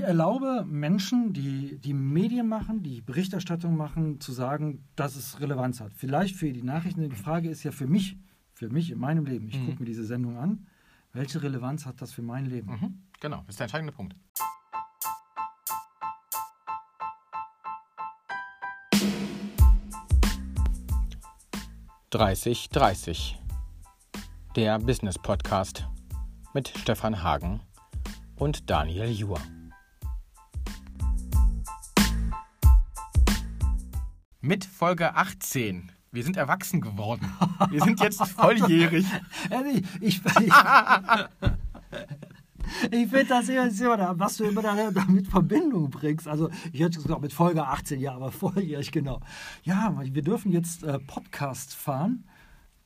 ich erlaube Menschen, die die Medien machen, die Berichterstattung machen, zu sagen, dass es Relevanz hat. Vielleicht für die Nachrichten. Die Frage ist ja für mich, für mich in meinem Leben. Ich Mhm. gucke mir diese Sendung an. Welche Relevanz hat das für mein Leben? Mhm. Genau, das ist der entscheidende Punkt. Dreißig, dreißig. Der Business Podcast mit Stefan Hagen und Daniel Juhr. Mit Folge 18. Wir sind erwachsen geworden. Wir sind jetzt volljährig. Ehrlich, ich, ich, ich finde das immer so, was du immer da- damit Verbindung bringst. Also, ich hätte gesagt, mit Folge 18, ja, aber volljährig, genau. Ja, wir dürfen jetzt äh, Podcast fahren.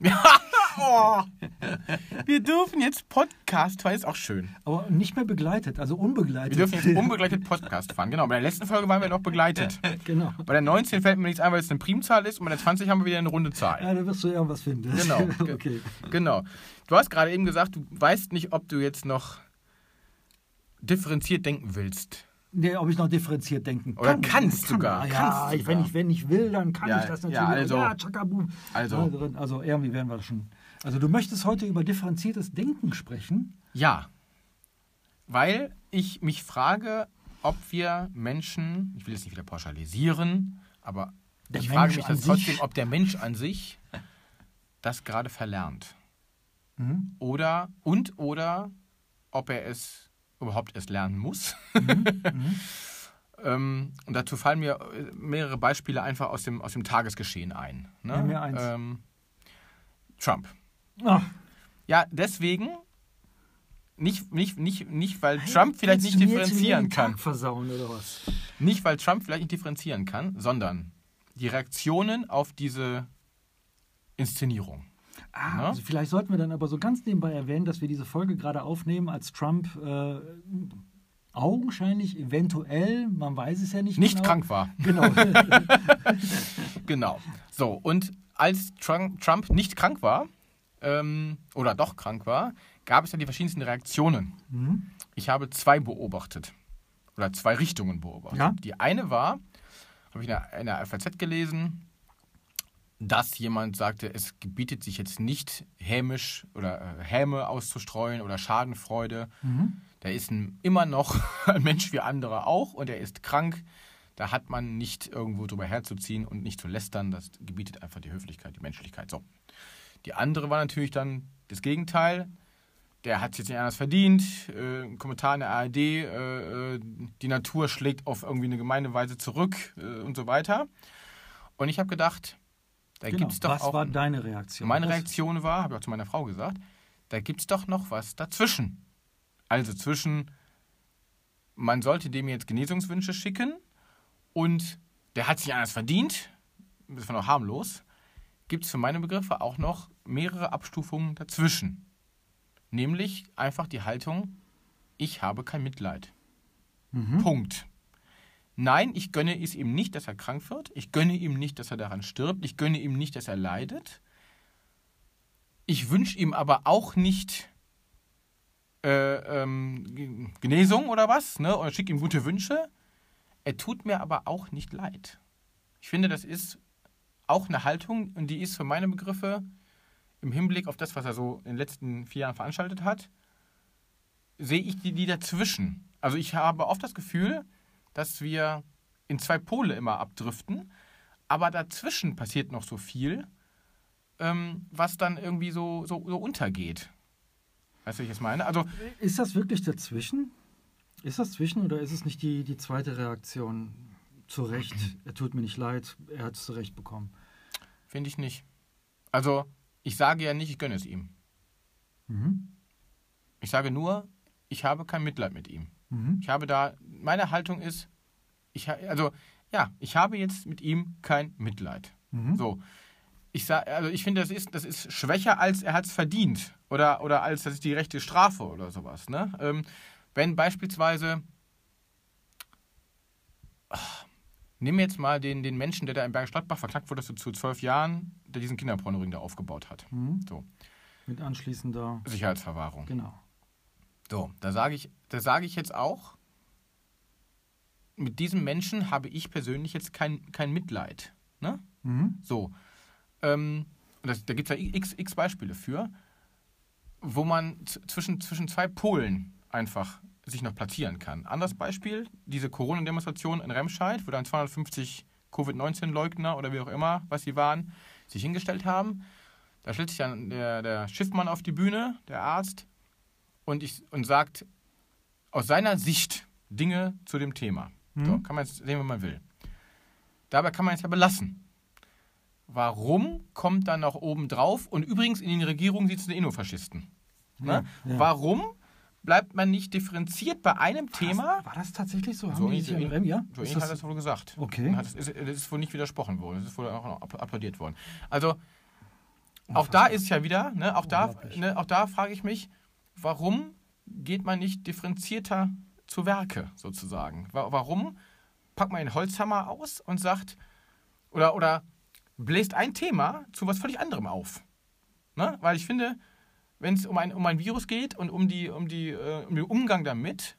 Oh. Wir dürfen jetzt Podcast fahren, ist auch schön. Aber nicht mehr begleitet, also unbegleitet. Wir dürfen jetzt unbegleitet Podcast fahren. Genau, bei der letzten Folge waren wir noch begleitet. Genau. Bei der 19 fällt mir nichts ein, weil es eine Primzahl ist und bei der 20 haben wir wieder eine runde Zahl. Ja, da wirst du irgendwas finden. Genau. okay. Genau. Du hast gerade eben gesagt, du weißt nicht, ob du jetzt noch differenziert denken willst. Nee, ob ich noch differenziert denken Oder kann. kannst sogar, Ja, kannst wenn, sogar. ich, wenn ich will, dann kann Ja, ich das natürlich. also- ja, also- Ja, drin. also irgendwie werden wir das schon. Also du möchtest heute über differenziertes Denken sprechen. Ja. Weil ich mich frage, ob wir Menschen, ich will jetzt nicht wieder pauschalisieren, aber Der ich Mensch frage mich trotzdem, ob der Mensch an sich das gerade verlernt. Mhm. Oder und oder ob er es überhaupt erst lernen muss. ähm, und dazu fallen mir äh, mehrere Beispiele einfach aus dem, aus dem Tagesgeschehen ein. Ne? Nenn mir eins. Ähm, Trump. Ach, Ja, deswegen. Nicht, nicht, nicht, nicht weil Trump vielleicht nicht differenzieren kann. versauen oder was? Nicht, weil Trump vielleicht nicht differenzieren kann, sondern die Reaktionen auf diese Inszenierung. Ah, Ne? also vielleicht sollten wir dann aber so ganz nebenbei erwähnen, dass wir diese Folge gerade aufnehmen, als Trump äh, augenscheinlich, eventuell, man weiß es ja nicht Nicht genau. krank war. Genau. Genau. So, und als Trump, Trump nicht krank war, ähm, oder doch krank war, gab es ja die verschiedensten Reaktionen. Mhm. Ich habe zwei beobachtet. Oder zwei Richtungen beobachtet. Ja. Die eine war, habe ich in der, in der FAZ gelesen, dass jemand sagte, es gebietet sich jetzt nicht hämisch oder äh, Häme auszustreuen oder Schadenfreude. Mhm. Der ist ein, immer noch ein Mensch wie andere auch und er ist krank. Da hat man nicht irgendwo drüber herzuziehen und nicht zu lästern. Das gebietet einfach die Höflichkeit, die Menschlichkeit. So. Die andere war natürlich dann das Gegenteil. Der hat es jetzt nicht anders verdient. Äh, ein Kommentar in der ARD, äh, äh, die Natur schlägt auf irgendwie eine gemeine Weise zurück äh, und so weiter. Und ich habe gedacht, da Genau. gibt es doch Was auch. war deine Reaktion? Meine Was- Reaktion war, habe ich auch zu meiner Frau gesagt, da gibt es doch noch was dazwischen. Also zwischen, man sollte dem jetzt Genesungswünsche schicken und der hat sich anders verdient, das war noch harmlos, gibt es für meine Begriffe auch noch mehrere Abstufungen dazwischen. Nämlich einfach die Haltung, ich habe kein Mitleid. Mhm. Punkt. Nein, ich gönne es ihm nicht, dass er krank wird. Ich gönne ihm nicht, dass er daran stirbt. Ich gönne ihm nicht, dass er leidet. Ich wünsche ihm aber auch nicht äh, ähm, Genesung oder was, ne? oder schicke ihm gute Wünsche. Er tut mir aber auch nicht leid. Ich finde, das ist auch eine Haltung und die ist für meine Begriffe im Hinblick auf das, was er so in den letzten vier Jahren veranstaltet hat, sehe ich die, die dazwischen. Also ich habe oft das Gefühl, dass wir in zwei Pole immer abdriften, aber dazwischen passiert noch so viel, ähm, was dann irgendwie so, so, so untergeht. Weißt du, wie ich das meine? Also, Ist das wirklich dazwischen? Ist das zwischen oder ist es nicht die, die zweite Reaktion? Zu Recht, er tut mir nicht leid, er hat es zu Recht bekommen. finde ich nicht. Also, ich sage ja nicht, ich gönne es ihm. Mhm. Ich sage nur, ich habe kein Mitleid mit ihm. Mhm. Ich habe da, meine Haltung ist, ich, also, ja, ich habe jetzt mit ihm kein Mitleid. Mhm. So. Ich sag, also ich finde, das ist, das ist schwächer, als er hat es verdient. Oder, oder als das ist die rechte Strafe oder sowas. Ne? Ähm, wenn beispielsweise. Nimm jetzt mal den, den Menschen, der da in Bergisch Gladbach verklagt wurde zu zwölf Jahren, der diesen Kinderpornoring da aufgebaut hat. Mhm. So, Mit anschließender, Sicherheitsverwahrung. genau. So, da sage ich, da sage ich jetzt auch, mit diesem Menschen habe ich persönlich jetzt kein, kein Mitleid. Ne? Mhm. So. Ähm, das, da gibt es ja x, x Beispiele für, wo man zwischen, zwischen zwei Polen einfach sich noch platzieren kann. Anderes Beispiel, diese Corona-Demonstration in Remscheid, wo dann 250 Covid-19-Leugner oder wie auch immer, was sie waren, sich hingestellt haben. Da stellt sich dann der, der Schiffmann auf die Bühne, der Arzt, und, ich, und sagt aus seiner Sicht Dinge zu dem Thema. Mhm. So, kann man jetzt sehen, wenn man will. Dabei kann man es ja belassen. Warum kommt dann noch oben drauf? Und übrigens in den Regierungen sitzen die Innofaschisten. Ne? Ja, ja. Warum bleibt man nicht differenziert bei einem Thema? War das tatsächlich so? Haben So die ja? So ähnlich hat es wohl gesagt. Okay. Hat, es ist, es ist wohl nicht widersprochen worden. Es ist wohl auch applaudiert worden. Also, auch da ist ja wieder, ne, auch, da, ne, auch da frage ich mich, warum geht man nicht differenzierter zu Werke sozusagen? Wa- Warum packt man den Holzhammer aus und sagt, oder, oder bläst ein Thema zu was völlig anderem auf? Ne? Weil ich finde, wenn es um ein, um ein Virus geht und um, die, um, die, äh, um den Umgang damit,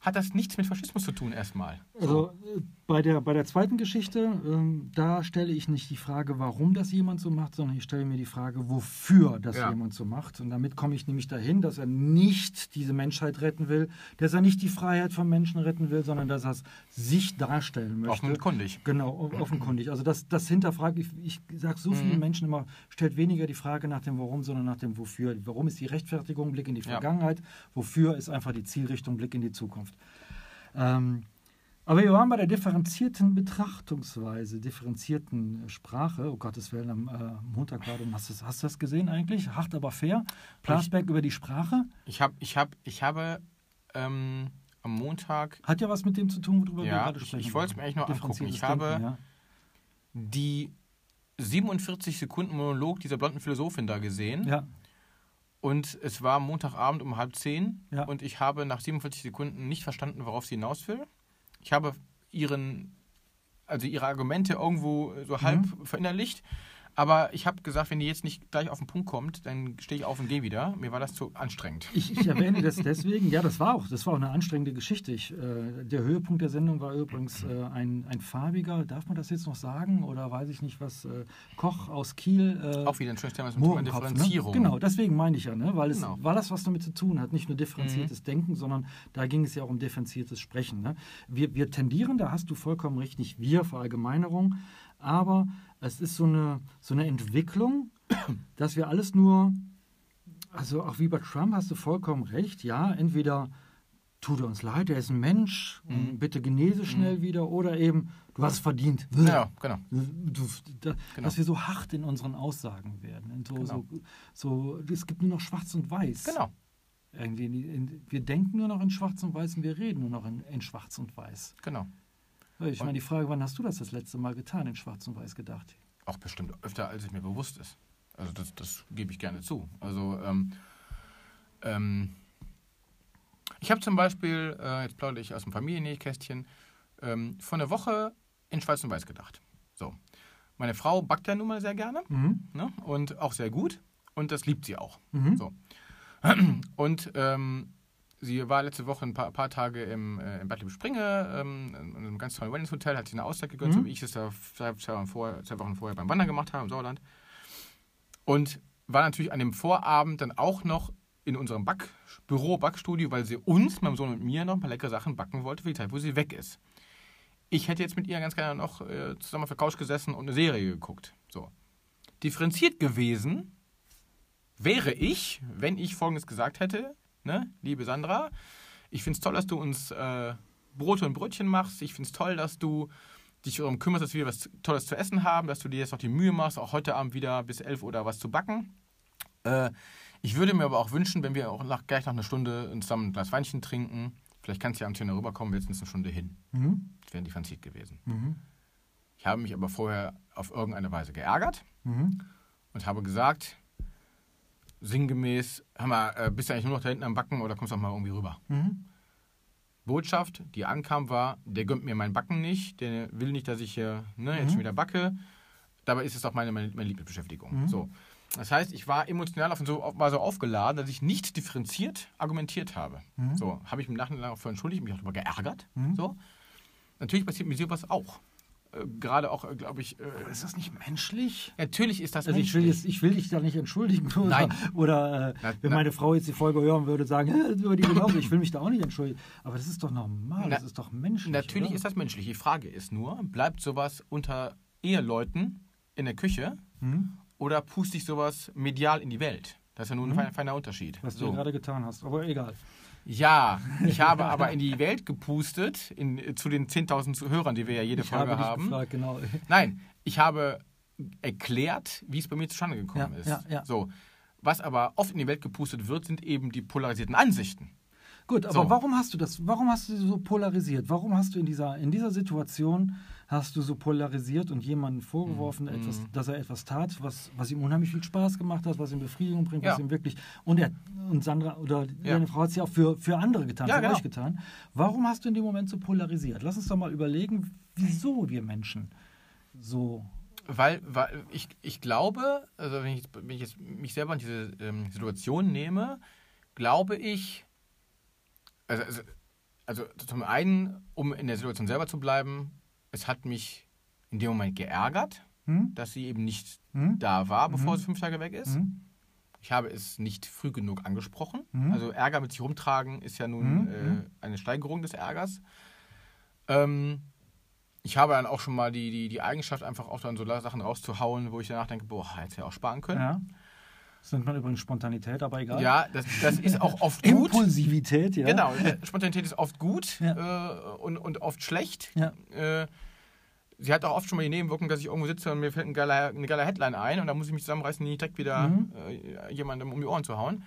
hat das nichts mit Faschismus zu tun erstmal. Also äh, bei der, bei der zweiten Geschichte, ähm, da stelle ich nicht die Frage, warum das jemand so macht, sondern ich stelle mir die Frage, wofür das Ja. jemand so macht. Und damit komme ich nämlich dahin, dass er nicht diese Menschheit retten will, dass er nicht die Freiheit von Menschen retten will, sondern dass er es sich darstellen möchte. Offenkundig. Genau, offenkundig. Also das, das hinterfrage ich, ich sage so vielen Mhm. Menschen immer, stellt weniger die Frage nach dem Warum, sondern nach dem Wofür. Warum ist die Rechtfertigung, Blick in die Ja. Vergangenheit, wofür ist einfach die Zielrichtung, Blick in die Zukunft. Ähm, aber wir waren bei der differenzierten Betrachtungsweise, differenzierten Sprache. Oh Gottes Willen, am äh, Montag war dann, hast du, das- hast du das gesehen eigentlich? Hart aber fair. Plasberg über die Sprache. Ich, hab, ich, hab, ich habe ähm, am Montag Hat ja was mit dem zu tun, worüber wir Ja, gerade ich- sprechen. ich wollte es mir eigentlich nur angucken. Ich habe- ja. die 47 Sekunden Monolog dieser blonden Philosophin da gesehen. ja, Und es war Montagabend um halb zehn. Ja. Und ich habe nach 47 Sekunden nicht verstanden, worauf sie hinaus will. Ich habe ihren, also ihre Argumente irgendwo so halb Mhm. verinnerlicht. Aber ich habe gesagt, wenn die jetzt nicht gleich auf den Punkt kommt, dann stehe ich auf und gehe wieder. Mir war das zu anstrengend. Ich, ich erwähne das deswegen, ja, das war auch, das war auch eine anstrengende Geschichte. Ich, äh, der Höhepunkt der Sendung war übrigens äh, ein, ein farbiger, darf man das jetzt noch sagen? Oder weiß ich nicht was, äh, Koch aus Kiel. Äh, Auch wieder ein schönes Thema zum Thema Mohrenkopf, Differenzierung. Ne? Genau, deswegen meine ich ja, ne? weil, es, Genau. weil das was damit zu tun hat. Nicht nur Mhm. differenziertes Denken, sondern da ging es ja auch um differenziertes Sprechen. Ne? Wir, wir tendieren, da hast du vollkommen recht, nicht wir, Verallgemeinerung, aber es ist so eine, so eine Entwicklung, dass wir alles nur, also auch wie bei Trump hast du vollkommen recht, ja, entweder tut er uns leid, er ist ein Mensch, Mhm. bitte genese schnell wieder, oder eben, du hast es verdient. Ja, genau. Du, da, Genau. Dass wir so hart in unseren Aussagen werden. So, Genau. so, so, es gibt nur noch Schwarz und Weiß. Genau. Irgendwie in, in, wir denken nur noch in Schwarz und Weiß und wir reden nur noch in, in Schwarz und Weiß. Genau. Ich meine, die Frage, wann hast du das das letzte Mal getan, in Schwarz und Weiß gedacht? Auch bestimmt öfter, als es mir bewusst ist. Also das, das gebe ich gerne zu. Also ähm, ähm, ich habe zum Beispiel, äh, jetzt plaudere ich aus dem Familiennähkästchen, ähm, vor einer Woche in Schwarz und Weiß gedacht. So. Meine Frau backt ja nun mal sehr gerne Mhm. ne? und auch sehr gut und das liebt sie auch. Mhm. So. Und ähm, sie war letzte Woche ein paar, paar Tage im, äh, in Bad Liebespringe, ähm, in einem ganz tollen Wellness-Hotel, hat sich eine Auszeit gegönnt, Mhm. so wie ich es da zwei, zwei, Wochen vorher, zwei Wochen vorher beim Wandern gemacht habe im Sauerland. Und war natürlich an dem Vorabend dann auch noch in unserem Backbüro, Backstudio, weil sie uns, meinem Sohn und mir, noch ein paar leckere Sachen backen wollte für die Zeit, wo sie weg ist. Ich hätte jetzt mit ihr ganz gerne noch äh, zusammen auf der Couch gesessen und eine Serie geguckt. So. Differenziert gewesen wäre ich, wenn ich Folgendes gesagt hätte, ne, liebe Sandra, ich finde es toll, dass du uns äh, Brote und Brötchen machst. Ich finde es toll, dass du dich darum kümmerst, dass wir was Tolles zu essen haben, dass du dir jetzt noch die Mühe machst, auch heute Abend wieder bis 11 Uhr da was zu backen. Äh, ich würde mir aber auch wünschen, wenn wir auch nach, gleich noch eine Stunde zusammen ein Glas Weinchen trinken. Vielleicht kannst du ja am Zähne rüberkommen, wir sind jetzt eine Stunde hin. Mhm. Das wäre differenziert gewesen. Mhm. Ich habe mich aber vorher auf irgendeine Weise geärgert Mhm. und habe gesagt, sinngemäß, hör mal, äh, bist du eigentlich nur noch da hinten am Backen oder kommst du auch mal irgendwie rüber? Mhm. Botschaft, die ankam, war, der gönnt mir mein Backen nicht, der will nicht, dass ich hier ne, jetzt Mhm. schon wieder backe. Dabei ist es auch meine, meine, meine Lieblingsbeschäftigung. Mhm. So. Das heißt, ich war emotional auf, so, auf, war so aufgeladen, dass ich nicht differenziert argumentiert habe. Mhm. So, habe ich im Nachhinein auch für entschuldigt, mich auch darüber geärgert. Mhm. So. Natürlich passiert mir sowas auch. Äh, Gerade auch, glaube ich. Äh, ist das nicht menschlich? natürlich ist das Also ich will, jetzt, ich will dich da nicht entschuldigen oder, Nein. oder äh, Na, wenn na- meine Frau jetzt die Folge hören würde, sagen, "Hä, über die genauso, ich will mich da auch nicht entschuldigen. Aber das ist doch normal, Na, das ist doch menschlich. Natürlich oder? ist das menschlich. Die Frage ist nur, bleibt sowas unter Eheleuten in der Küche Hm? oder puste ich sowas medial in die Welt? Das ist ja nun ein feiner, Unterschied. Was du So. gerade getan hast, aber egal. Ja, ich habe aber in die Welt gepustet, in, zu den 10.000 Zuhörern, die wir ja jede Ich Folge habe haben. gefragt, genau. Nein, ich habe erklärt, wie es bei mir zustande gekommen Ja, ist. ja, ja. So. Was aber oft in die Welt gepustet wird, sind eben die polarisierten Ansichten. Gut, aber So. warum hast du das? Warum hast du so polarisiert? Warum hast du in dieser, in dieser Situation hast du so polarisiert und jemandem vorgeworfen, Mhm. etwas, dass er etwas tat, was, was ihm unheimlich viel Spaß gemacht hat, was ihm Befriedigung bringt, was Ja. ihm wirklich und er und Sandra oder Ja. deine Frau hat es ja auch für, für andere getan, Ja, für genau. euch getan. Warum hast du in dem Moment so polarisiert? Lass uns doch mal überlegen, wieso wir Menschen so Weil, weil ich, ich glaube, also wenn ich, wenn ich jetzt mich selber in diese ähm, Situation nehme, glaube ich, also, also, also zum einen, um in der Situation selber zu bleiben, es hat mich in dem Moment geärgert, hm? dass sie eben nicht Hm? da war, bevor Mhm. sie fünf Tage weg ist. Hm? Ich habe es nicht früh genug angesprochen. Mhm. Also Ärger mit sich rumtragen ist ja nun Mhm. äh, eine Steigerung des Ärgers. Ähm, ich habe dann auch schon mal die, die, die Eigenschaft, einfach auch dann so Sachen rauszuhauen, wo ich danach denke, boah, hätte ja auch sparen können. Ja. Das nennt man übrigens Spontanität, aber egal. Ja, das, das ist auch oft gut. Impulsivität, ja. Genau, Spontanität ist oft gut Ja. äh, und, und oft schlecht. Ja. Äh, sie hat auch oft schon mal die Nebenwirkung, dass ich irgendwo sitze und mir fällt ein geiler, eine geile Headline ein und dann muss ich mich zusammenreißen, nicht direkt wieder Mhm. äh, jemandem um die Ohren zu hauen.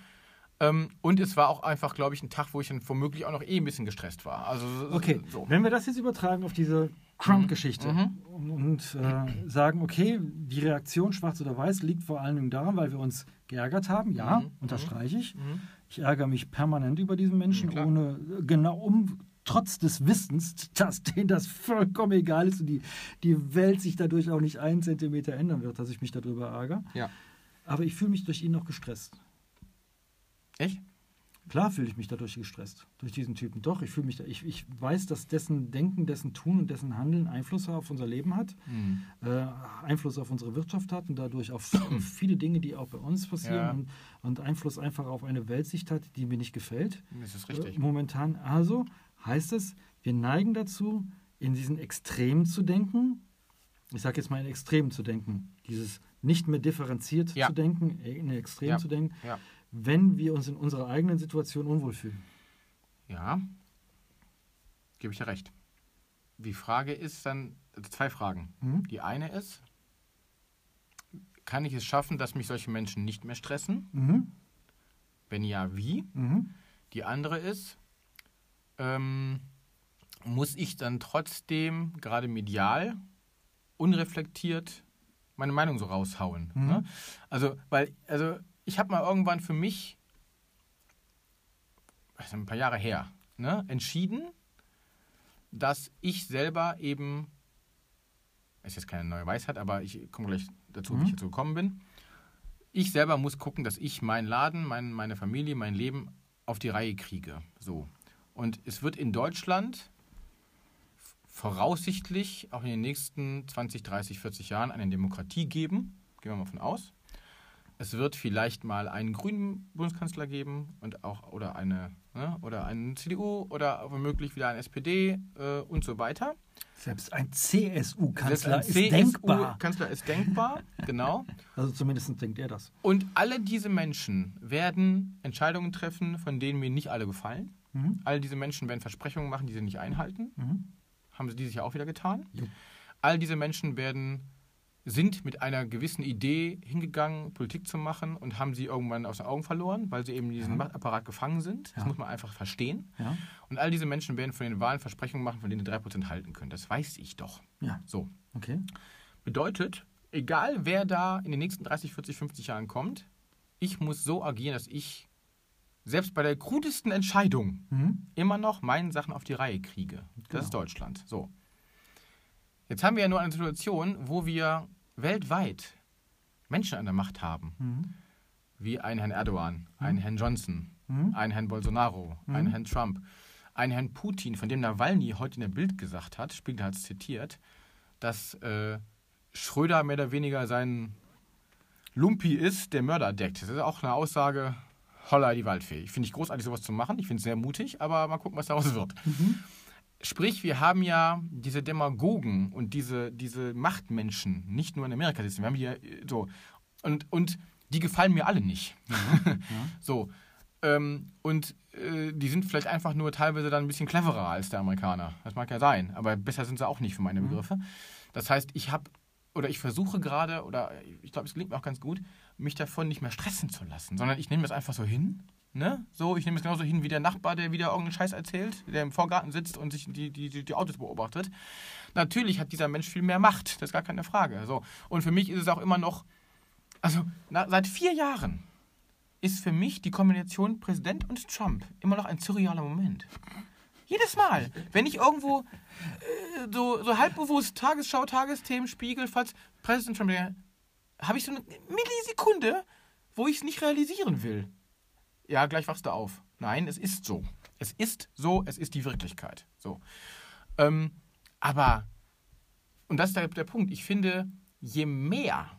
Ähm, und es war auch einfach, glaube ich, ein Tag, wo ich dann womöglich auch noch eh ein bisschen gestresst war. Also Okay, so. wenn wir das jetzt übertragen auf diese Trump-Geschichte Mhm. und äh, sagen, okay, die Reaktion schwarz oder weiß liegt vor allen Dingen daran, weil wir uns geärgert haben, ja, Mhm. unterstreiche ich. Mhm. Ich ärgere mich permanent über diesen Menschen, Mhm, klar. ohne genau um trotz des Wissens, dass denen das vollkommen egal ist und die, die Welt sich dadurch auch nicht einen Zentimeter ändern wird, dass ich mich darüber ärgere. Ja. Aber ich fühle mich durch ihn noch gestresst. Echt? Klar fühle ich mich dadurch gestresst, durch diesen Typen. Doch, ich fühle mich da, ich, ich weiß, dass dessen Denken, dessen Tun und dessen Handeln Einfluss auf unser Leben hat, Mhm. äh, Einfluss auf unsere Wirtschaft hat und dadurch auf, viele Dinge, die auch bei uns passieren Ja. und, und Einfluss einfach auf eine Weltsicht hat, die mir nicht gefällt. Das ist Äh, richtig. momentan. Also heißt es, wir neigen dazu, in diesen Extremen zu denken. Ich sage jetzt mal in Extremen zu denken. Dieses nicht mehr differenziert Ja. zu denken, äh, in Extremen Ja. zu denken Ja. Wenn wir uns in unserer eigenen Situation unwohl fühlen. Ja, gebe ich dir recht. Die Frage ist dann, also zwei Fragen. Mhm. Die eine ist, kann ich es schaffen, dass mich solche Menschen nicht mehr stressen? Mhm. Wenn ja, wie? Mhm. Die andere ist, ähm, muss ich dann trotzdem, gerade medial, unreflektiert meine Meinung so raushauen? Mhm. Ne? Also, weil, also ich habe mal irgendwann für mich, ein paar Jahre her, ne, entschieden, dass ich selber eben, ist jetzt keine neue Weisheit, aber ich komme gleich dazu, wie Mhm. ich dazu gekommen bin. Ich selber muss gucken, dass ich meinen Laden, mein, meine Familie, mein Leben auf die Reihe kriege. So. Und es wird in Deutschland voraussichtlich auch in den nächsten 20, 30, 40 Jahren eine Demokratie geben. Gehen wir mal von aus. Es wird vielleicht mal einen grünen Bundeskanzler geben und auch oder eine ne, oder einen CDU oder womöglich wieder eine SPD äh, und so weiter. Selbst ein CSU-Kanzler ein ist denkbar. Kanzler ist denkbar, genau. Also zumindest denkt er das. Und alle diese Menschen werden Entscheidungen treffen, von denen mir nicht alle gefallen. Mhm. All diese Menschen werden Versprechungen machen, die sie nicht einhalten. Mhm. Haben sie dieses Jahr auch wieder getan. Jo. All diese Menschen werden, sind mit einer gewissen Idee hingegangen, Politik zu machen und haben sie irgendwann aus den Augen verloren, weil sie eben in diesem Ja. Machtapparat gefangen sind. Das Ja. muss man einfach verstehen. Ja. Und all diese Menschen werden von den Wahlen Versprechungen machen, von denen sie 3% halten können. Das weiß ich doch. ja, So. okay. Bedeutet, egal wer da in den nächsten 30, 40, 50 Jahren kommt, ich muss so agieren, dass ich selbst bei der krudesten Entscheidung Mhm. immer noch meine Sachen auf die Reihe kriege. Das Genau. ist Deutschland. So. Jetzt haben wir ja nur eine Situation, wo wir weltweit Menschen an der Macht haben, Mhm. wie einen Herrn Erdogan, einen Herrn Johnson, Mhm. einen Herrn Bolsonaro, einen Mhm. Herrn Trump. einen Herrn Putin, von dem Nawalny heute in der Bild gesagt hat, Spiegel hat es zitiert, dass äh, Schröder mehr oder weniger sein Lumpi ist, der Mörder deckt. Das ist auch eine Aussage, holla die Waldfee. Ich finde ich großartig, sowas zu machen. Ich finde es sehr mutig, aber mal gucken, was daraus wird. Mhm. Sprich, wir haben ja diese Demagogen und diese, diese Machtmenschen nicht nur in Amerika sitzen. Wir haben hier äh, so. Und, und die gefallen mir alle nicht. Ja. So. Ähm, und äh, die sind vielleicht einfach nur teilweise dann ein bisschen cleverer als der Amerikaner. Das mag ja sein. Aber besser sind sie auch nicht für meine Mhm. Begriffe. Das heißt, ich habe oder ich versuche gerade, oder ich glaube, es gelingt mir auch ganz gut, mich davon nicht mehr stressen zu lassen, sondern ich nehme das einfach so hin. Ne? So, ich nehme es genauso hin wie der Nachbar, der wieder irgendeinen Scheiß erzählt, der im Vorgarten sitzt und sich die, die, die, Autos beobachtet. Natürlich hat dieser Mensch viel mehr Macht, das ist gar keine Frage. So. Und für mich ist es auch immer noch, also na, seit vier Jahren ist für mich die Kombination Präsident und Trump immer noch ein surrealer Moment. Jedes Mal, wenn ich irgendwo äh, so, so halbbewusst Tagesschau, Tagesthemen, Spiegel, falls Präsident Trump, habe ich so eine Millisekunde, wo ich es nicht realisieren will. Ja, gleich wachst du auf. Nein, es ist so. Es ist so, es ist die Wirklichkeit. So. Ähm, aber, und das ist der, der Punkt, ich finde, je mehr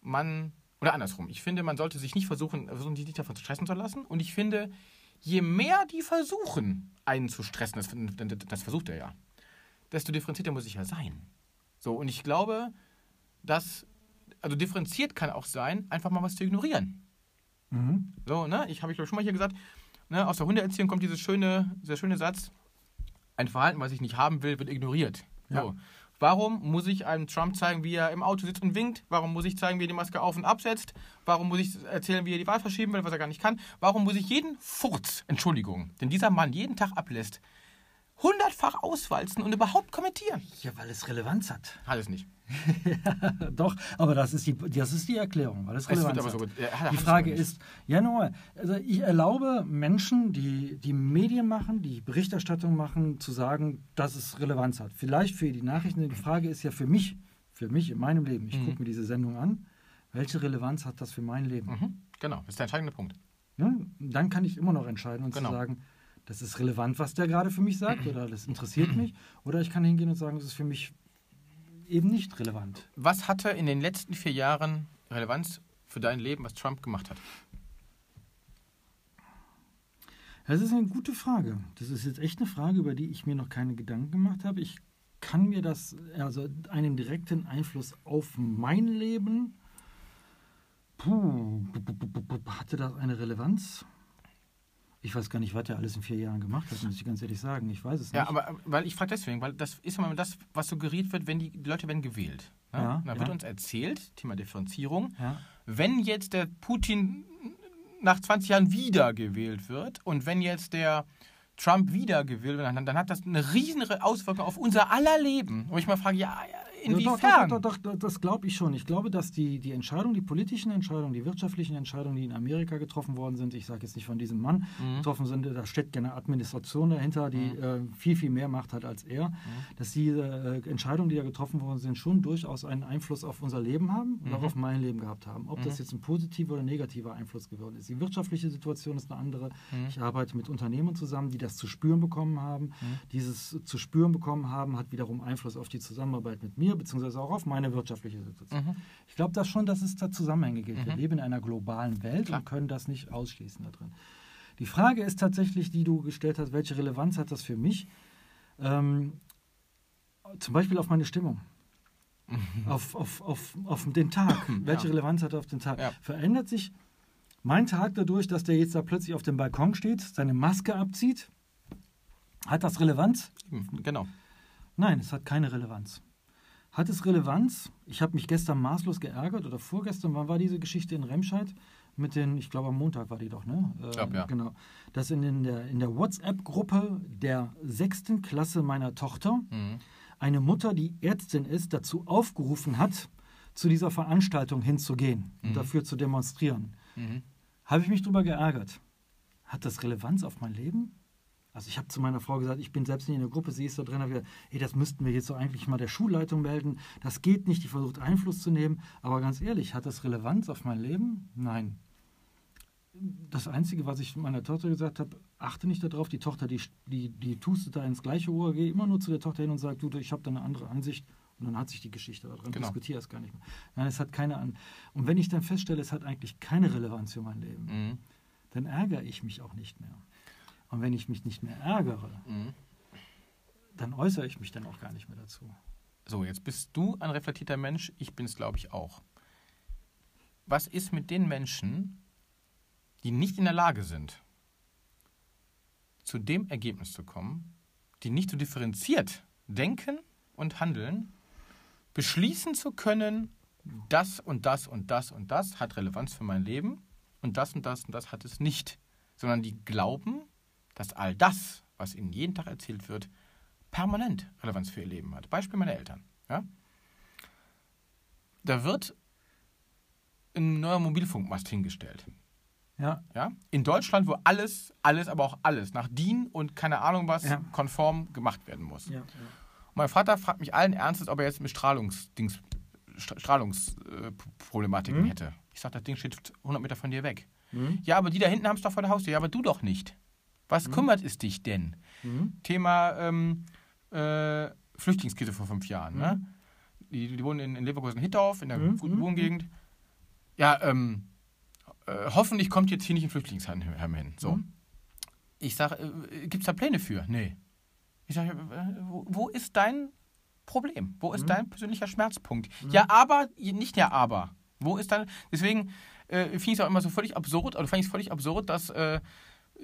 man, oder andersrum, ich finde, man sollte sich nicht versuchen, versuchen die davon zu stressen zu lassen. Und ich finde, je mehr die versuchen, einen zu stressen, das, das versucht er ja, desto differenzierter muss ich ja sein. So, und ich glaube, dass, also differenziert kann auch sein, einfach mal was zu ignorieren. Mhm. So, ne? Ich habe ich schon mal hier gesagt, ne, aus der Hundeerziehung kommt dieses schöne, dieser schöne Satz, ein Verhalten, was ich nicht haben will, wird ignoriert. Ja. So. Warum muss ich einem Trump zeigen, wie er im Auto sitzt und winkt? Warum muss ich zeigen, wie er die Maske auf und absetzt? Warum muss ich erzählen, wie er die Wahl verschieben will, was er gar nicht kann? Warum muss ich jeden Furz, Entschuldigung, den dieser Mann jeden Tag ablässt, hundertfach auswalzen und überhaupt kommentieren? Ja, weil es Relevanz hat. Hat es nicht. Doch, aber das ist die, das ist die Erklärung, weil es Es wird Relevanz aber hat. so gut. Hat Die Frage ist, ja, nochmal, also ich erlaube Menschen, die die Medien machen, die Berichterstattung machen, zu sagen, dass es Relevanz hat. Vielleicht für die Nachrichten. Die Frage ist ja für mich, für mich in meinem Leben, ich Mhm. gucke mir diese Sendung an, welche Relevanz hat das für mein Leben? Mhm. Genau, das ist der entscheidende Punkt. Ne? Dann kann ich immer noch entscheiden und Genau. zu sagen, das ist relevant, was der gerade für mich sagt, oder das interessiert mich. Oder ich kann hingehen und sagen, das ist für mich eben nicht relevant. Was hatte in den letzten vier Jahren Relevanz für dein Leben, was Trump gemacht hat? Das ist eine gute Frage. Das ist jetzt echt eine Frage, über die ich mir noch keine Gedanken gemacht habe. Ich kann mir das, also einen direkten Einfluss auf mein Leben, puh, hatte das eine Relevanz? Ich weiß gar nicht, was er alles in vier Jahren gemacht hat, muss ich ganz ehrlich sagen. Ich weiß es Ja, nicht. aber weil ich frage deswegen, weil das ist immer das, was suggeriert wird, wenn die, Leute werden gewählt. Ne? Ja, da ja. wird uns erzählt, Thema Differenzierung, ja. wenn jetzt der Putin nach 20 Jahren wieder gewählt wird und wenn jetzt der Trump wieder gewählt wird, dann, dann hat das eine riesen Auswirkung auf unser aller Leben. Wo ich mal frage, ja, inwiefern? Doch, doch, doch, doch, das glaube ich schon. Ich glaube, dass die, die Entscheidungen, die politischen Entscheidungen, die wirtschaftlichen Entscheidungen, die in Amerika getroffen worden sind, ich sage jetzt nicht von diesem Mann, Mhm. getroffen sind, da steckt eine Administration dahinter, die äh, viel, viel mehr Macht hat als er, Mhm. dass diese äh, Entscheidungen, die da getroffen worden sind, schon durchaus einen Einfluss auf unser Leben haben und auch Mhm. auf mein Leben gehabt haben. Ob das Mhm. jetzt ein positiver oder negativer Einfluss geworden ist. Die wirtschaftliche Situation ist eine andere. Mhm. Ich arbeite mit Unternehmen zusammen, die das zu spüren bekommen haben. Mhm. Dieses zu spüren bekommen haben, hat wiederum Einfluss auf die Zusammenarbeit mit mir, beziehungsweise auch auf meine wirtschaftliche Situation. Mhm. Ich glaube das schon, dass es da Zusammenhänge gibt. Wir Mhm. leben in einer globalen Welt Klar. und können das nicht ausschließen da drin. Die Frage ist tatsächlich, die du gestellt hast, welche Relevanz hat das für mich? Ähm, zum Beispiel auf meine Stimmung. Auf, auf, auf, auf den Tag. Welche Ja. Relevanz hat er auf den Tag? Ja. Verändert sich mein Tag dadurch, dass der jetzt da plötzlich auf dem Balkon steht, seine Maske abzieht? Hat das Relevanz? Genau. Nein, es hat keine Relevanz. Hat es Relevanz? Ich habe mich gestern maßlos geärgert oder vorgestern, wann war diese Geschichte in Remscheid? Mit den, ich glaube am Montag war die doch, ne? Äh, glaub, ja. Genau. Dass in, in der, in der WhatsApp-Gruppe der sechsten Klasse meiner Tochter Mhm. eine Mutter, die Ärztin ist, dazu aufgerufen hat, zu dieser Veranstaltung hinzugehen und Mhm. dafür zu demonstrieren. Mhm. Habe ich mich darüber geärgert. Hat das Relevanz auf mein Leben? Also ich habe zu meiner Frau gesagt, ich bin selbst nicht in der Gruppe, sie ist da drin, habe gesagt, ey, das müssten wir jetzt so eigentlich mal der Schulleitung melden. Das geht nicht, die versucht Einfluss zu nehmen. Aber ganz ehrlich, hat das Relevanz auf mein Leben? Nein. das Einzige, was ich meiner Tochter gesagt habe, achte nicht darauf. Die Tochter, die, die, die tustet da ins gleiche Ohr, gehe immer nur zu der Tochter hin und sagt, du, ich habe da eine andere Ansicht. Und dann hat sich die Geschichte daran, Genau. diskutiere es gar nicht mehr. Nein, es hat keine an. Und wenn ich dann feststelle, es hat eigentlich keine Relevanz für mein Leben, Mhm. dann ärgere ich mich auch nicht mehr. Und wenn ich mich nicht mehr ärgere, Mhm. dann äußere ich mich dann auch gar nicht mehr dazu. So, jetzt bist du ein reflektierter Mensch, ich bin es, glaube ich, auch. Was ist mit den Menschen, die nicht in der Lage sind, zu dem Ergebnis zu kommen, die nicht so differenziert denken und handeln, beschließen zu können, das und das und das und das hat Relevanz für mein Leben und das und das und das hat es nicht, sondern die glauben, dass all das, was ihnen jeden Tag erzählt wird, permanent Relevanz für ihr Leben hat. Beispiel meine Eltern. Ja? Da wird ein neuer Mobilfunkmast hingestellt. Ja, Ja? In Deutschland, wo alles, alles, aber auch alles nach DIN und keine Ahnung was Ja. konform gemacht werden muss. ja, mein Vater fragt mich allen Ernstes, ob er jetzt mit Strahlungsdings, Stra- Strahlungsproblematiken Mhm. hätte. Ich sage, das Ding steht 100 Meter von dir weg. Mhm. Ja, aber die da hinten haben es doch vor der Haustür. Ja, aber du doch nicht. Was kümmert es dich denn? Mhm. Thema ähm, äh, Flüchtlingskrise vor fünf Jahren. Mhm. Ne? Die, die wohnen in, in Leverkusen-Hittorf, in der Mhm, guten mhm, Wohngegend. Ja, ähm, äh, hoffentlich kommt jetzt hier nicht ein Flüchtlingsheim hin. So. Mhm. Ich sage, äh, gibt es da Pläne für? Nee. Ich sage, äh, wo, wo ist dein Problem? Wo ist Mhm. dein persönlicher Schmerzpunkt? Ja, aber, nicht ja, aber. Wo ist dein. Deswegen äh, finde ich es auch immer so völlig absurd, oder fand ich es völlig absurd, dass äh,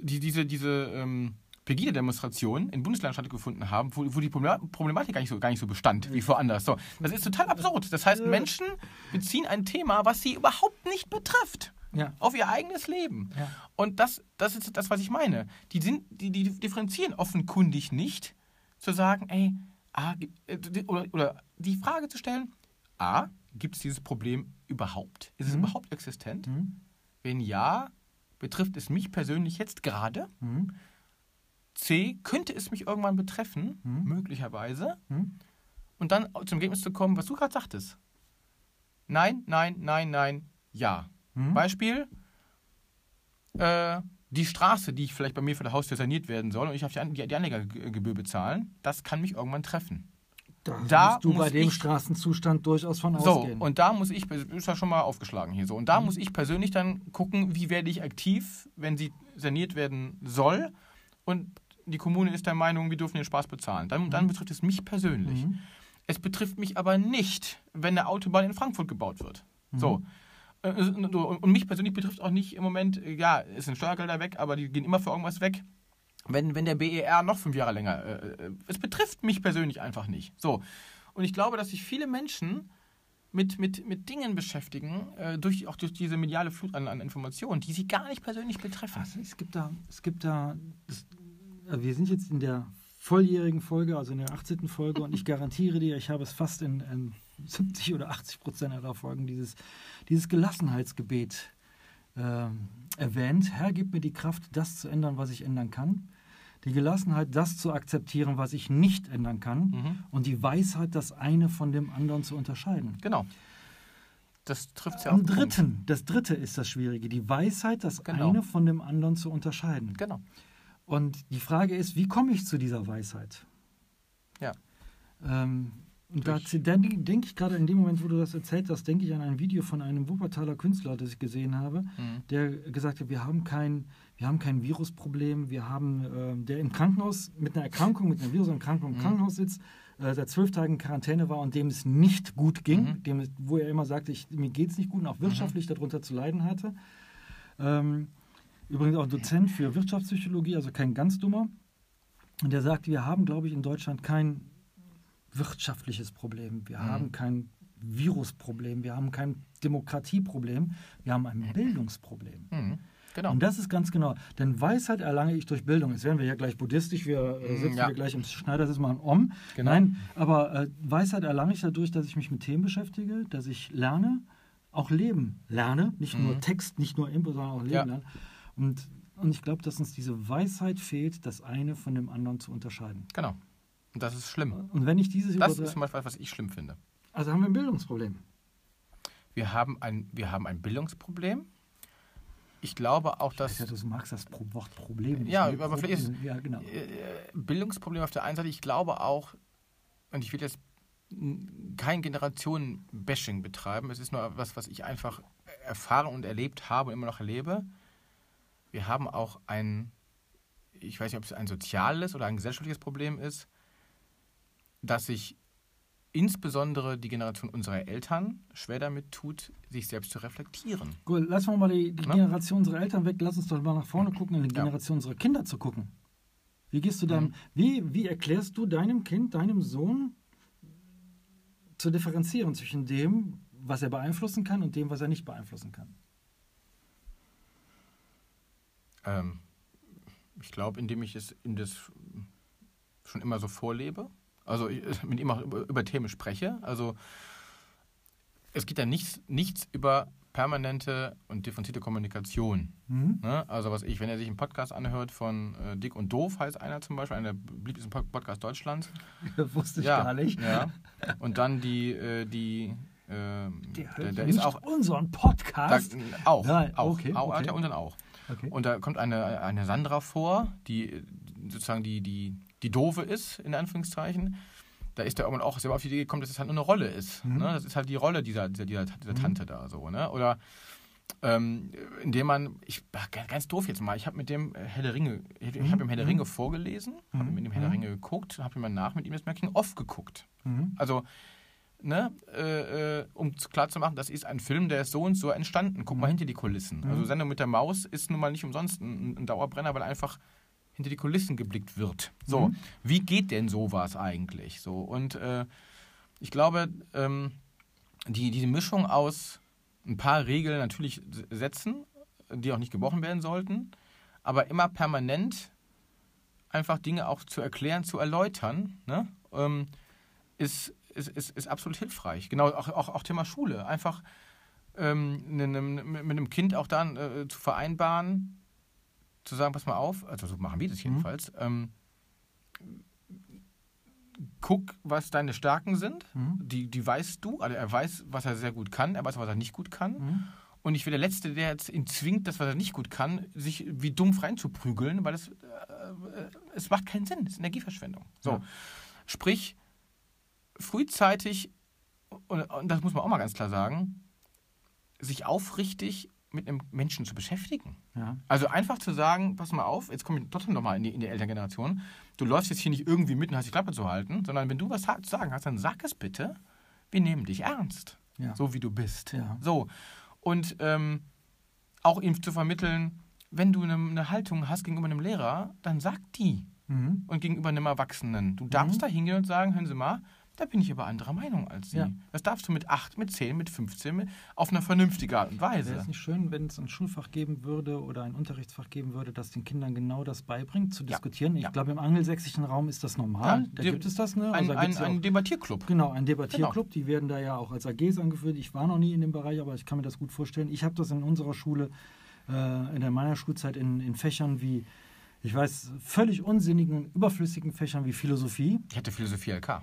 die, diese, diese ähm, Pegida-Demonstrationen in Bundesländern stattgefunden haben, wo, wo die Problema- Problematik gar nicht, so, gar nicht so bestand wie woanders. So, das ist total absurd. Das heißt, Menschen beziehen ein Thema, was sie überhaupt nicht betrifft, Ja. auf ihr eigenes Leben. Ja. Und das, das ist das, was ich meine. Die, sind, die, die differenzieren offenkundig nicht, zu sagen, ey, A, äh, oder, oder die Frage zu stellen, A, gibt es dieses Problem überhaupt? Ist es Mhm. überhaupt existent? Mhm. Wenn ja, betrifft es mich persönlich jetzt gerade? Mhm. C, könnte es mich irgendwann betreffen? Mhm. Möglicherweise. Mhm. Und dann zum Ergebnis zu kommen, was du gerade sagtest. Nein, nein, nein, nein, ja. Mhm. Beispiel, äh, die Straße, die ich vielleicht bei mir vor der Haustür saniert werden soll und ich auf die, An- die, die Anlegergebühr bezahlen, das kann mich irgendwann treffen. Da, Da musst du bei muss dem ich- Straßenzustand durchaus von So, ausgehen. und da muss ich, ist ja schon mal aufgeschlagen hier so, und da muss ich persönlich dann gucken, wie werde ich aktiv, wenn sie saniert werden soll und die Kommune ist der Meinung, wir dürfen den Spaß bezahlen. Dann, dann betrifft es mich persönlich. Mhm. Es betrifft mich aber nicht, wenn eine Autobahn in Frankfurt gebaut wird. So. Äh, Und und mich persönlich betrifft auch nicht im Moment, äh, ja, es sind Steuergelder weg, aber die gehen immer für irgendwas weg. Wenn, wenn der BER noch fünf Jahre länger, äh, äh, es betrifft mich persönlich einfach nicht. So. Und ich glaube, dass sich viele Menschen mit, mit, mit Dingen beschäftigen, äh, durch, auch durch diese mediale Flut an, an Informationen, die sie gar nicht persönlich betreffen. Also es gibt da, es gibt da, das, äh, wir sind jetzt in der volljährigen Folge, also in der 18. Folge und ich garantiere dir, ich habe es fast in, in 70 oder 80 Prozent aller Folgen dieses, dieses Gelassenheitsgebet ähm, erwähnt. Herr, gib mir die Kraft, das zu ändern, was ich ändern kann. Die Gelassenheit, das zu akzeptieren, was ich nicht ändern kann. Mhm. Und die Weisheit, das eine von dem anderen zu unterscheiden. Genau. Das trifft ja Am den Punkt. dritten, das dritte ist das Schwierige, die Weisheit, das Genau. eine von dem anderen zu unterscheiden. Genau. Und die Frage ist, wie komme ich zu dieser Weisheit? Ja. Ähm, und da denke denk ich gerade in dem Moment, wo du das erzählt hast, denke ich an ein Video von einem Wuppertaler Künstler, das ich gesehen habe, Mhm. der gesagt hat, wir haben kein, wir haben kein Virusproblem, wir haben, ähm, der im Krankenhaus mit einer Erkrankung, mit einer Viruserkrankung im Mhm. Krankenhaus sitzt, äh, seit zwölf Tagen in Quarantäne war und dem es nicht gut ging, Mhm. dem, wo er immer sagte, ich, mir geht es nicht gut und auch wirtschaftlich darunter zu leiden hatte. Ähm, übrigens auch Dozent für Wirtschaftspsychologie, also kein ganz dummer. Und der sagte, wir haben, glaube ich, in Deutschland kein wirtschaftliches Problem. Wir Mhm. haben kein Virusproblem. Wir haben kein Demokratieproblem. Wir haben ein Bildungsproblem. Mhm. Genau. Und das ist ganz genau. Denn Weisheit erlange ich durch Bildung. Jetzt werden wir ja gleich buddhistisch. Wir äh, Mm, sitzen ja. hier gleich im Schneidersitz mal ein Om. Genau. Nein, aber äh, Weisheit erlange ich dadurch, dass ich mich mit Themen beschäftige, dass ich lerne, auch Leben lerne. Nicht nur Mhm. Text, nicht nur Info, sondern auch Leben Ja. lernen. Und, und ich glaube, dass uns diese Weisheit fehlt, das eine von dem anderen zu unterscheiden. Genau. Und das ist schlimm. Und wenn ich dieses Das ist zum Beispiel, was ich schlimm finde. Also haben wir ein Bildungsproblem. Wir haben ein, wir haben ein Bildungsproblem. Ich glaube auch, dass. Ja, du magst das Wort Problem. Ja, aber vielleicht ist- Ja, genau. äh, Bildungsproblem auf der einen Seite. Ich glaube auch, und ich will jetzt kein Generationen-Bashing betreiben. Es ist nur was, was ich einfach erfahren und erlebt habe und immer noch erlebe. Wir haben auch ein, ich weiß nicht, ob es ein soziales oder ein gesellschaftliches Problem ist, dass sich insbesondere die Generation unserer Eltern schwer damit tut, sich selbst zu reflektieren. Gut, lassen wir mal die, die Ne? Generation unserer Eltern weg. Lass uns doch mal nach vorne gucken, in die Ja. Generation unserer Kinder zu gucken. Wie gehst du dann, Mhm. wie, wie erklärst du deinem Kind, deinem Sohn zu differenzieren zwischen dem, was er beeinflussen kann und dem, was er nicht beeinflussen kann? Ähm, ich glaube, indem ich es ihm das schon immer so vorlebe, also ich- mit ihm auch über, über Themen spreche. Also es geht ja nichts, nichts über permanente und differenzierte Kommunikation. Mhm. Ne? Also was ich, wenn er sich einen Podcast anhört von äh, Dick und Doof, heißt einer zum Beispiel, einer der beliebtesten Pod- Podcasts Deutschlands. Wusste ich ja, gar nicht. Ja. Und dann die, äh, die, ähm, Der der, hört der nicht ist auch, unseren da, Podcast. auch, Nein, auch, okay, auch, okay. ja, und dann auch. Okay. Und da kommt eine, eine Sandra vor, die äh, sozusagen die, die, die Doofe ist, in Anführungszeichen. Da ist der irgendwann auch selber auf die Idee gekommen, dass es halt nur eine Rolle ist. Mhm. Ne? Das ist halt die Rolle dieser, dieser, dieser, dieser Tante da so. Ne? Oder ähm, indem man, ich ach, ganz- doof jetzt mal, ich habe mit dem äh, der Ringe, ich Mhm. habe ihm der Ringe vorgelesen, habe Mhm. mit dem Herr der Mhm. Ringe geguckt, habe immer nach mit ihm das Making-of geguckt. Mhm. Also, ne, äh, äh, um klar zu machen, das ist ein Film, der ist so und so entstanden. Guck mal Mhm. hinter die Kulissen. Mhm. Also Sendung mit der Maus ist nun mal nicht umsonst ein, ein Dauerbrenner, weil einfach hinter die Kulissen geblickt wird. So, Mhm. wie geht denn sowas eigentlich? So, und äh, ich glaube, ähm, die, diese Mischung aus ein paar Regeln natürlich setzen, die auch nicht gebrochen werden sollten, aber immer permanent einfach Dinge auch zu erklären, zu erläutern, ne? ähm, ist, ist, ist, ist absolut hilfreich. Genau, auch, auch, auch Thema Schule. Einfach ähm, ne, ne, mit einem Kind auch dann äh, zu vereinbaren, zu sagen, pass mal auf, also so machen wir das jedenfalls, ähm, guck, was deine Stärken sind, Mhm. die, die weißt du, also er weiß, was er sehr gut kann, er weiß, was er nicht gut kann. Mhm. Und ich bin der Letzte, der jetzt ihn zwingt, das, was er nicht gut kann, sich wie dumpf reinzuprügeln, weil es, äh, äh, es macht keinen Sinn. Es ist Energieverschwendung. So. Ja. Sprich, frühzeitig, und, und das muss man auch mal ganz klar sagen, sich aufrichtig mit einem Menschen zu beschäftigen. Ja. Also einfach zu sagen, pass mal auf, jetzt komme ich trotzdem nochmal in die, in die Elterngeneration, du läufst jetzt hier nicht irgendwie mit und hast die Klappe zu halten, sondern wenn du was zu sagen hast, dann sag es bitte, wir nehmen dich ernst, Ja. so wie du bist. Ja. So. Und ähm, auch ihm zu vermitteln, wenn du eine, eine Haltung hast gegenüber einem Lehrer, dann sag die. Mhm. Und gegenüber einem Erwachsenen. Du darfst Mhm. da hingehen und sagen, hören Sie mal, da bin ich aber anderer Meinung als Sie. Ja. Das darfst du mit 8, mit 10, mit 15, mit, auf eine vernünftige Art und Wäre Weise. es nicht schön, wenn es ein Schulfach geben würde oder ein Unterrichtsfach geben würde, das den Kindern genau das beibringt, zu Ja. diskutieren? Ich Ja. glaube, im angelsächischen Raum ist das normal. Da gibt es das, ne? Ein, Also da ein, ein auch- Debattierclub. Genau, ein Debattierclub. Die werden da ja auch als AGs angeführt. Ich war noch nie in dem Bereich, aber ich kann mir das gut vorstellen. Ich habe das in unserer Schule, äh, in meiner Schulzeit, in, in Fächern wie, ich weiß, völlig unsinnigen, überflüssigen Fächern wie Philosophie. Ich hatte Philosophie LK.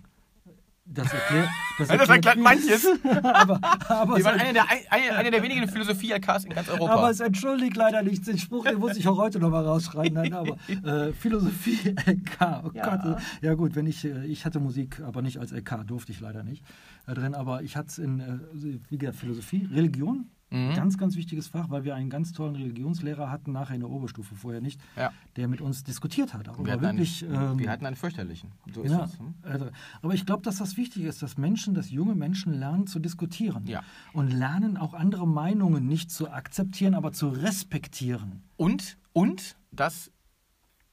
Das erklärt, das Das erklärt manches. aber, aber, Wir es, waren eine der, eine, eine der wenigen Philosophie-LKs in ganz Europa. aber es entschuldigt leider nichts. Den Spruch, den muss ich auch heute noch mal rausschreiben. Nein, aber äh, Philosophie LK. Oh Ja. Gott. Ja gut, wenn ich, äh, ich hatte Musik, aber nicht als LK, durfte ich leider nicht äh, drin. Aber ich hatte es in, äh, wie gesagt, Philosophie, Religion. Mhm. Ganz, ganz wichtiges Fach, weil wir einen ganz tollen Religionslehrer hatten, nachher in der Oberstufe, vorher nicht, Ja. der mit uns diskutiert hat. Darüber Wir hatten, wirklich, einen, ähm, wir hatten einen fürchterlichen. So ist ja, das. Hm? also, aber ich glaube, dass das wichtig ist, dass Menschen, dass junge Menschen lernen zu diskutieren. Ja. Und lernen auch andere Meinungen nicht zu akzeptieren, aber zu respektieren. Und, und, das,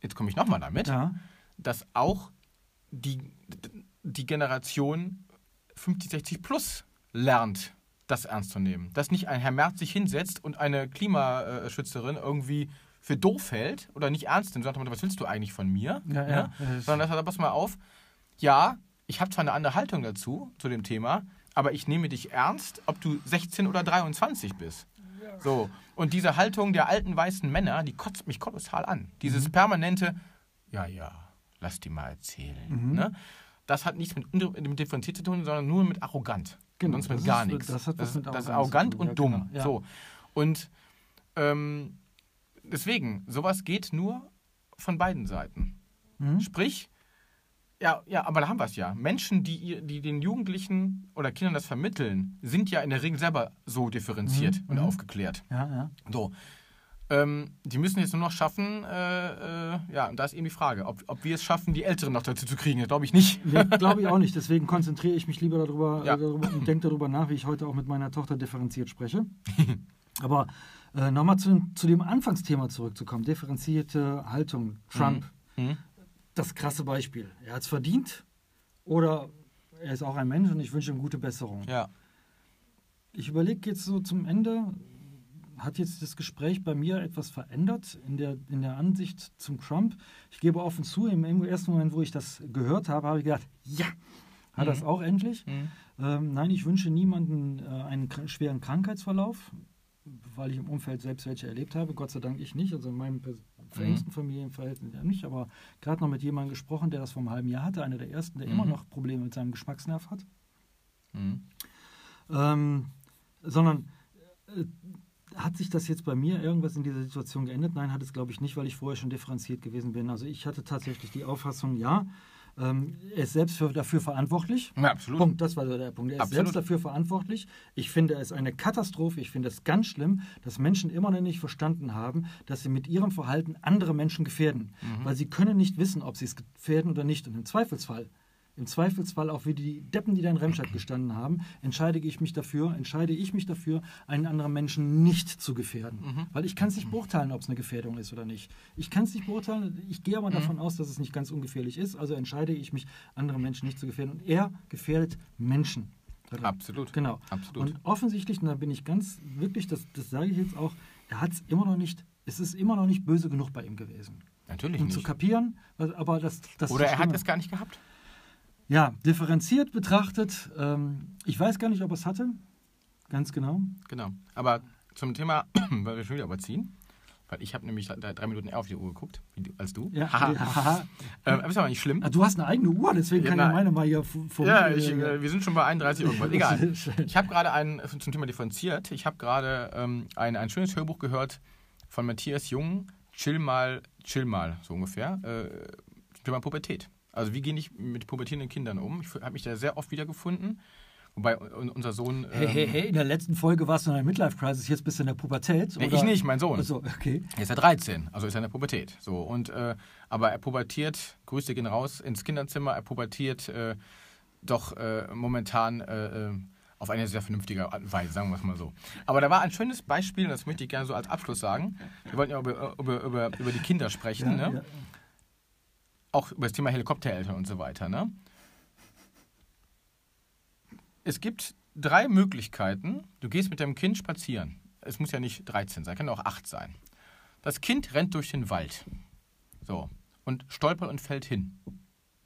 jetzt komme ich nochmal damit, Ja. dass auch die, die Generation 50, 60 plus lernt, das ernst zu nehmen. Dass nicht ein Herr Merz sich hinsetzt und eine Klimaschützerin irgendwie für doof hält oder nicht ernst nimmt, sagt, was willst du eigentlich von mir? Ja, ja. Das- Sondern dass er sagt, pass mal auf, ja, ich habe zwar eine andere Haltung dazu, zu dem Thema, aber ich nehme dich ernst, ob du 16 oder 23 bist. So. Und diese Haltung der alten weißen Männer, die kotzt mich kolossal an. Dieses Mhm. permanente, ja, ja, lass die mal erzählen. Mhm. Ne? Das hat nichts mit, mit Differenziert zu tun, sondern nur mit arrogant. Genau, Sonst mit das gar nichts. das mit das ist arrogant und ja, dumm. genau, ja. So. Und ähm, deswegen, sowas geht nur von beiden Seiten. Mhm. Sprich, ja, ja, aber da haben wir es ja. Menschen, die, die den Jugendlichen oder Kindern das vermitteln, sind ja in der Regel selber so differenziert Mhm, und mhm. aufgeklärt. Ja, ja. So. Ähm, die müssen jetzt nur noch schaffen, äh, äh, ja, und da ist eben die Frage, ob, ob wir es schaffen, die Älteren noch dazu zu kriegen. Das glaube ich nicht. Nee, glaube ich auch nicht. Deswegen konzentriere ich mich lieber darüber, Ja. äh, darüber und denke darüber nach, wie ich heute auch mit meiner Tochter differenziert spreche. Aber äh, nochmal zu, dem- zu dem Anfangsthema zurückzukommen. Differenzierte Haltung. Trump. Mhm. Das krasse Beispiel. Er hat es verdient oder er ist auch ein Mensch und ich wünsche ihm gute Besserung. Ja. Ich überlege jetzt so zum Ende, hat jetzt das Gespräch bei mir etwas verändert in der, in der Ansicht zum Trump? Ich gebe offen zu, im ersten Moment, wo ich das gehört habe, habe ich gedacht, ja, hat Mhm. das auch endlich. Mhm. Ähm, nein, ich wünsche niemanden äh, einen schweren Krankheitsverlauf, weil ich im Umfeld selbst welche erlebt habe. Gott sei Dank ich nicht, also in meinem pers- verengsten Familienverhältnis ja nicht, aber gerade noch mit jemandem gesprochen, der das vor einem halben Jahr hatte, einer der ersten, der Mhm. immer noch Probleme mit seinem Geschmacksnerv hat Mhm. ähm, sondern äh, hat sich das jetzt bei mir irgendwas in dieser Situation geändert? Nein, hat es glaube ich nicht, weil ich vorher schon differenziert gewesen bin. Also ich hatte tatsächlich die Auffassung, ja, ähm, er ist selbst für, dafür verantwortlich. Ja, absolut. Punkt, das war so der Punkt. Er ist Absolut. selbst dafür verantwortlich. Ich finde es eine Katastrophe. Ich finde es ganz schlimm, dass Menschen immer noch nicht verstanden haben, dass sie mit ihrem Verhalten andere Menschen gefährden. Mhm. Weil sie können nicht wissen, ob sie es gefährden oder nicht. Und im Zweifelsfall, im Zweifelsfall auch wie die Deppen, die da in Remscheid gestanden haben, entscheide ich mich dafür, entscheide ich mich dafür, einen anderen Menschen nicht zu gefährden. Mhm. Weil ich kann es nicht beurteilen, ob es eine Gefährdung ist oder nicht. Ich kann es nicht beurteilen. Ich gehe Mhm. aber davon aus, dass es nicht ganz ungefährlich ist. Also entscheide ich mich, andere Menschen nicht zu gefährden. Und er gefährdet Menschen. darin. Absolut. Genau. Absolut. Und offensichtlich, und da bin ich ganz wirklich, das, das sage ich jetzt auch, er hat es immer noch nicht, es ist immer noch nicht böse genug bei ihm gewesen. Natürlich Um zu nicht. kapieren, was- aber das, das Oder er hat es gar nicht gehabt. Ja, differenziert betrachtet, ähm, ich weiß gar nicht, ob er es hatte. Ganz genau. Genau. Aber zum Thema, weil wir schon wieder überziehen, weil ich habe nämlich drei, Minuten eher auf die Uhr geguckt, als du. Ja, Haha. ähm, ist aber nicht schlimm. Ah, du hast eine eigene Uhr, deswegen Ja, kann nein. meine mal hier vor Ja, ich, äh, wir sind schon bei 31 irgendwas. Egal. Ich habe gerade ein, zum Thema differenziert, ich habe gerade ähm, ein, ein schönes Hörbuch gehört von Matthias Jung, Chill mal, chill mal, so ungefähr, äh, zum Thema Pubertät. Also wie gehe ich mit pubertierenden Kindern um? Ich habe mich da sehr oft wiedergefunden. Wobei un- unser Sohn... Hey, hey, ähm, hey, in der letzten Folge warst du in einer Midlife-Crisis, jetzt bist du in der Pubertät. Nee, ich nicht, mein Sohn. Achso, okay. Er ist ja 13, also ist er in der Pubertät. So, und, äh, aber er pubertiert, Grüße gehen raus ins Kinderzimmer, er pubertiert äh, doch äh, momentan äh, äh, auf eine sehr vernünftige Art und Weise, sagen wir es mal so. Aber da war ein schönes Beispiel, und das möchte ich gerne so als Abschluss sagen. Wir wollten ja über, über, über, über die Kinder sprechen, Ja, ne? ja. Auch über das Thema Helikoptereltern und so weiter. Ne? Es gibt drei Möglichkeiten. Du gehst mit deinem Kind spazieren. Es muss ja nicht 13 sein, kann auch 8 sein. Das Kind rennt durch den Wald. So. Und stolpert und fällt hin.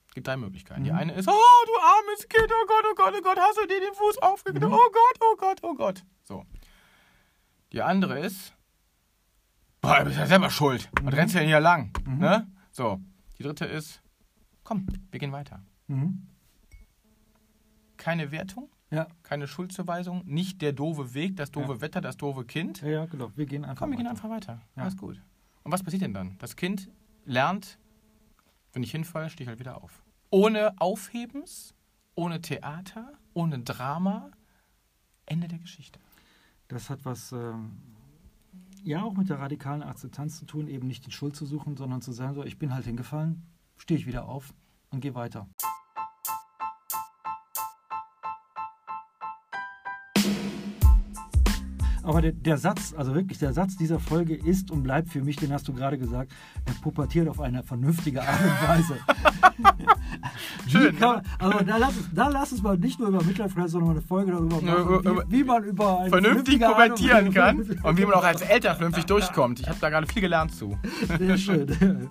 Es gibt drei Möglichkeiten. Die Mhm. eine ist, oh, du armes Kind, oh Gott, oh Gott, oh Gott, hast du dir den Fuß aufgeknüpft? Mhm. Oh Gott, oh Gott, oh Gott. So. Die andere ist, boah, du bist ja selber schuld. Und Mhm. rennst ja hier lang. Mhm. Ne? So. Die dritte ist, komm, wir gehen weiter. Mhm. Keine Wertung, Ja. keine Schuldzuweisung, nicht der doofe Weg, das doofe Ja. Wetter, das doofe Kind. ja, ja, genau. Wir gehen einfach Komm, wir gehen weiter. einfach weiter. Ja. Alles gut. Und was passiert denn dann? Das Kind lernt, wenn ich hinfalle, stehe ich halt wieder auf. Ohne Aufhebens, ohne Theater, ohne Drama. Ende der Geschichte. Das hat was, ähm, ja, auch mit der radikalen Akzeptanz zu tun, eben nicht die Schuld zu suchen, sondern zu sagen, so, ich bin halt hingefallen, stehe ich wieder auf und gehe weiter. Aber der, der Satz, also wirklich der Satz dieser Folge ist und bleibt für mich, den hast du gerade gesagt, er pubertiert auf eine vernünftige Art und Weise. Schön, Wie kann, also da lass, es, da lass es mal nicht nur über Crisis, sondern eine Folge darüber machen, wie, wie man über eine Vernünftig pubertieren Weise- kann und wie man auch als Eltern vernünftig durchkommt. Ich habe da gerade viel gelernt zu. Sehr schön.